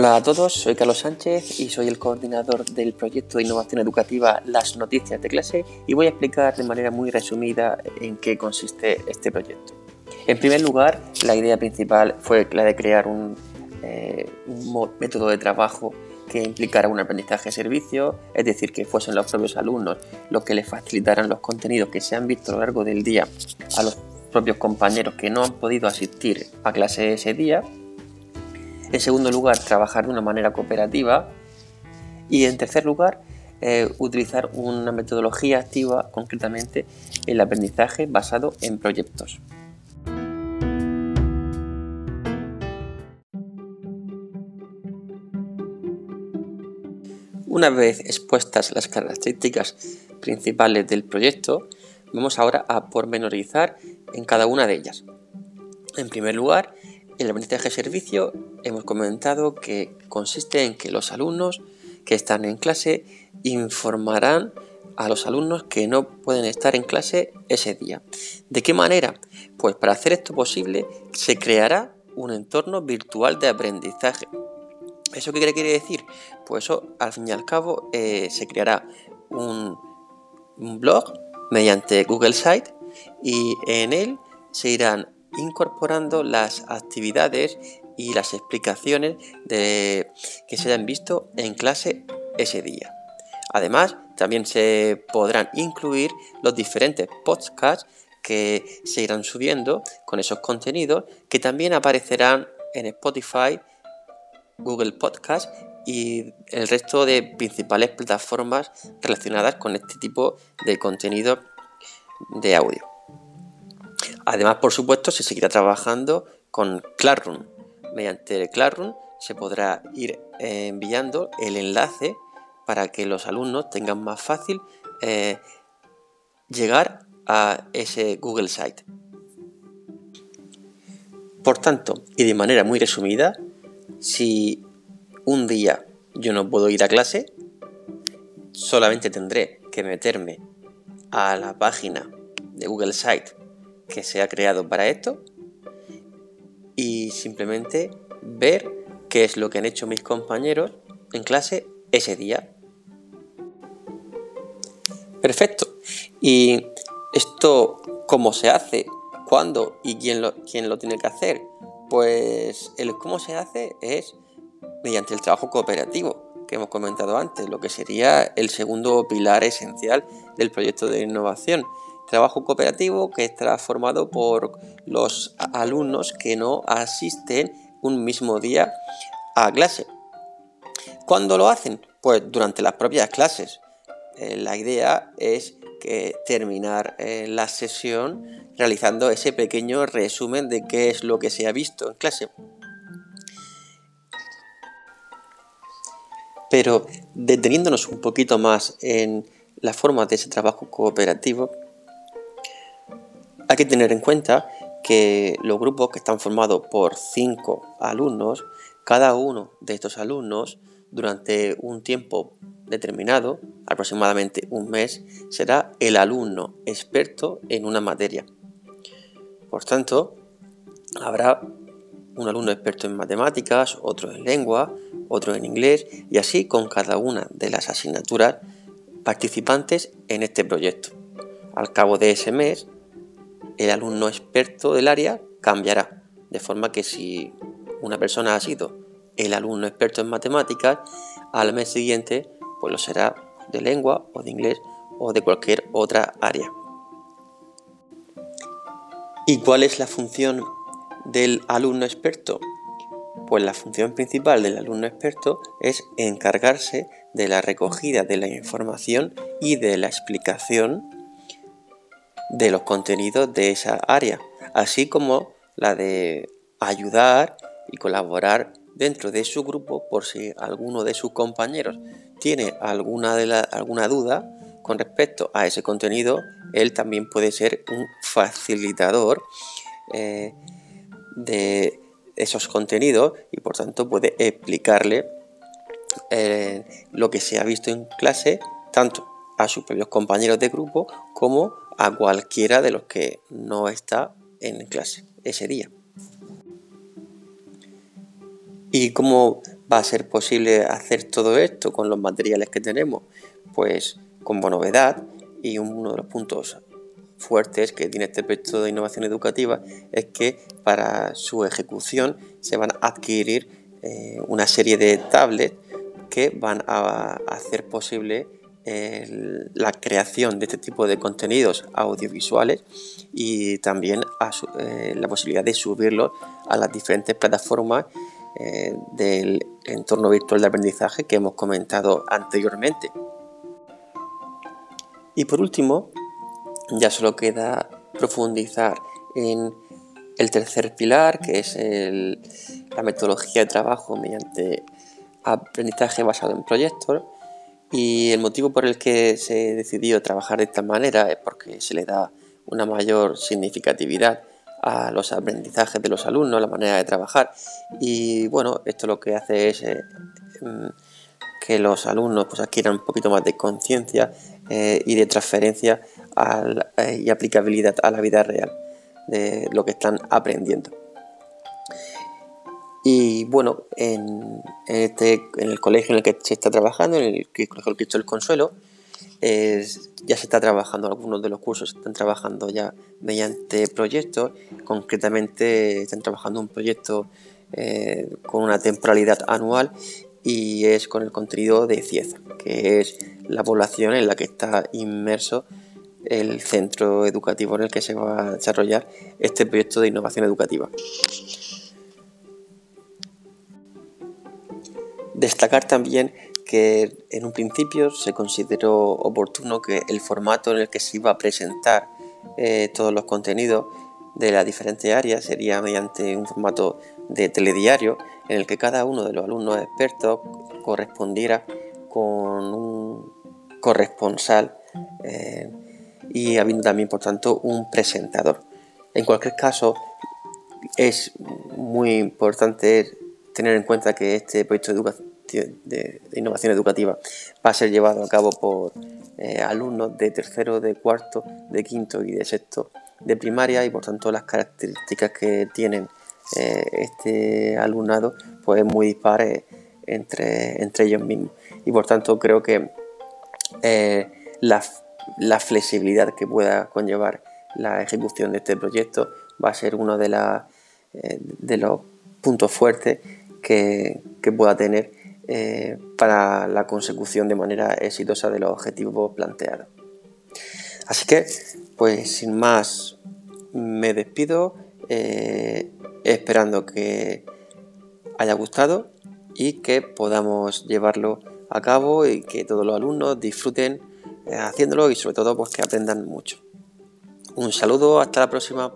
Hola a todos, soy Carlos Sánchez y soy el coordinador del proyecto de innovación educativa Las Noticias de Clase y voy a explicar de manera muy resumida en qué consiste este proyecto. En primer lugar, la idea principal fue la de crear un, eh, método de trabajo que implicara un aprendizaje servicio, es decir, que fuesen los propios alumnos los que les facilitaran los contenidos que se han visto a lo largo del día a los propios compañeros que no han podido asistir a clase ese día en segundo lugar, trabajar de una manera cooperativa. Y en tercer lugar, eh, utilizar una metodología activa, concretamente el aprendizaje basado en proyectos. Una vez expuestas las características principales del proyecto, vamos ahora a pormenorizar en cada una de ellas. En primer lugar, el aprendizaje servicio hemos comentado que consiste en que los alumnos que están en clase informarán a los alumnos que no pueden estar en clase ese día. ¿De qué manera? Pues para hacer esto posible se creará un entorno virtual de aprendizaje. ¿Eso qué quiere decir? Pues eso al fin y al cabo eh, se creará un, un blog mediante Google Site y en él se irán incorporando las actividades y las explicaciones de, que se hayan visto en clase ese día. Además, también se podrán incluir los diferentes podcasts que se irán subiendo con esos contenidos que también aparecerán en Spotify, Google Podcast y el resto de principales plataformas relacionadas con este tipo de contenido de audio. Además, por supuesto, se seguirá trabajando con Classroom. Mediante Classroom se podrá ir enviando el enlace para que los alumnos tengan más fácil eh, llegar a ese Google Site. Por tanto, y de manera muy resumida, si un día yo no puedo ir a clase, solamente tendré que meterme a la página de Google Site que se ha creado para esto y simplemente ver qué es lo que han hecho mis compañeros en clase ese día. Perfecto. ¿Y esto cómo se hace? ¿Cuándo? ¿Y quién lo, quién lo tiene que hacer? Pues el cómo se hace es mediante el trabajo cooperativo que hemos comentado antes, lo que sería el segundo pilar esencial del proyecto de innovación trabajo cooperativo que estará formado por los alumnos que no asisten un mismo día a clase. ¿Cuándo lo hacen? Pues durante las propias clases. Eh, la idea es terminar eh, la sesión realizando ese pequeño resumen de qué es lo que se ha visto en clase. Pero deteniéndonos un poquito más en la forma de ese trabajo cooperativo, que tener en cuenta que los grupos que están formados por cinco alumnos, cada uno de estos alumnos durante un tiempo determinado, aproximadamente un mes, será el alumno experto en una materia. Por tanto, habrá un alumno experto en matemáticas, otro en lengua, otro en inglés y así con cada una de las asignaturas participantes en este proyecto. Al cabo de ese mes, el alumno experto del área cambiará. De forma que si una persona ha sido el alumno experto en matemáticas, al mes siguiente pues lo será de lengua o de inglés o de cualquier otra área. ¿Y cuál es la función del alumno experto? Pues la función principal del alumno experto es encargarse de la recogida de la información y de la explicación de los contenidos de esa área, así como la de ayudar y colaborar dentro de su grupo por si alguno de sus compañeros tiene alguna, de alguna duda con respecto a ese contenido, él también puede ser un facilitador eh, de esos contenidos y por tanto puede explicarle eh, lo que se ha visto en clase tanto a sus propios compañeros de grupo como a cualquiera de los que no está en clase ese día. ¿Y cómo ¿Va a ser posible hacer todo esto con los materiales que tenemos? Pues como novedad y uno de los puntos fuertes que tiene este proyecto de innovación educativa es que para su ejecución se van a adquirir eh, una serie de tablets que van a hacer posible la creación de este tipo de contenidos audiovisuales y también eh, la posibilidad de subirlos a las diferentes plataformas eh, del entorno virtual de aprendizaje que hemos comentado anteriormente. Y por último, ya solo queda profundizar en el tercer pilar, que es la metodología de trabajo mediante aprendizaje basado en proyectos. Y el motivo por el que se decidió trabajar de esta manera es porque se le da una mayor significatividad a los aprendizajes de los alumnos, la manera de trabajar. Y bueno, esto lo que hace es eh, mm, que los alumnos pues, adquieran un poquito más de conciencia eh, y de transferencia eh, y aplicabilidad a la vida real de lo que están aprendiendo. Y bueno, en, este, en el colegio en el que se está trabajando, en el, colegio Cristo del Consuelo, ya se está trabajando, algunos de los cursos están trabajando ya mediante proyectos, concretamente están trabajando un proyecto eh, con una temporalidad anual y es con el contenido de CIEZA, que es la población en la que está inmerso el centro educativo en el que se va a desarrollar este proyecto de innovación educativa. Destacar también que en un principio se consideró oportuno que el formato en el que se iba a presentar eh, todos los contenidos de las diferentes áreas sería mediante un formato de telediario en el que cada uno de los alumnos expertos correspondiera con un corresponsal eh, y habiendo también por tanto un presentador. En cualquier caso es muy importante tener en cuenta que este proyecto de educación de, innovación educativa va a ser llevado a cabo por eh, alumnos de tercero, de cuarto, de quinto y de sexto de primaria y por tanto las características que tienen eh, este alumnado pues es muy dispares entre, entre ellos mismos. Y por tanto creo que eh, la, la, flexibilidad que pueda conllevar la ejecución de este proyecto va a ser uno de, la, de los puntos fuertes que, que pueda tener eh, para la consecución de manera exitosa de los objetivos planteados. Así que, pues sin más, me despido eh, esperando que haya gustado y que podamos llevarlo a cabo y que todos los alumnos disfruten eh, haciéndolo y sobre todo pues que aprendan mucho. Un saludo, hasta la próxima.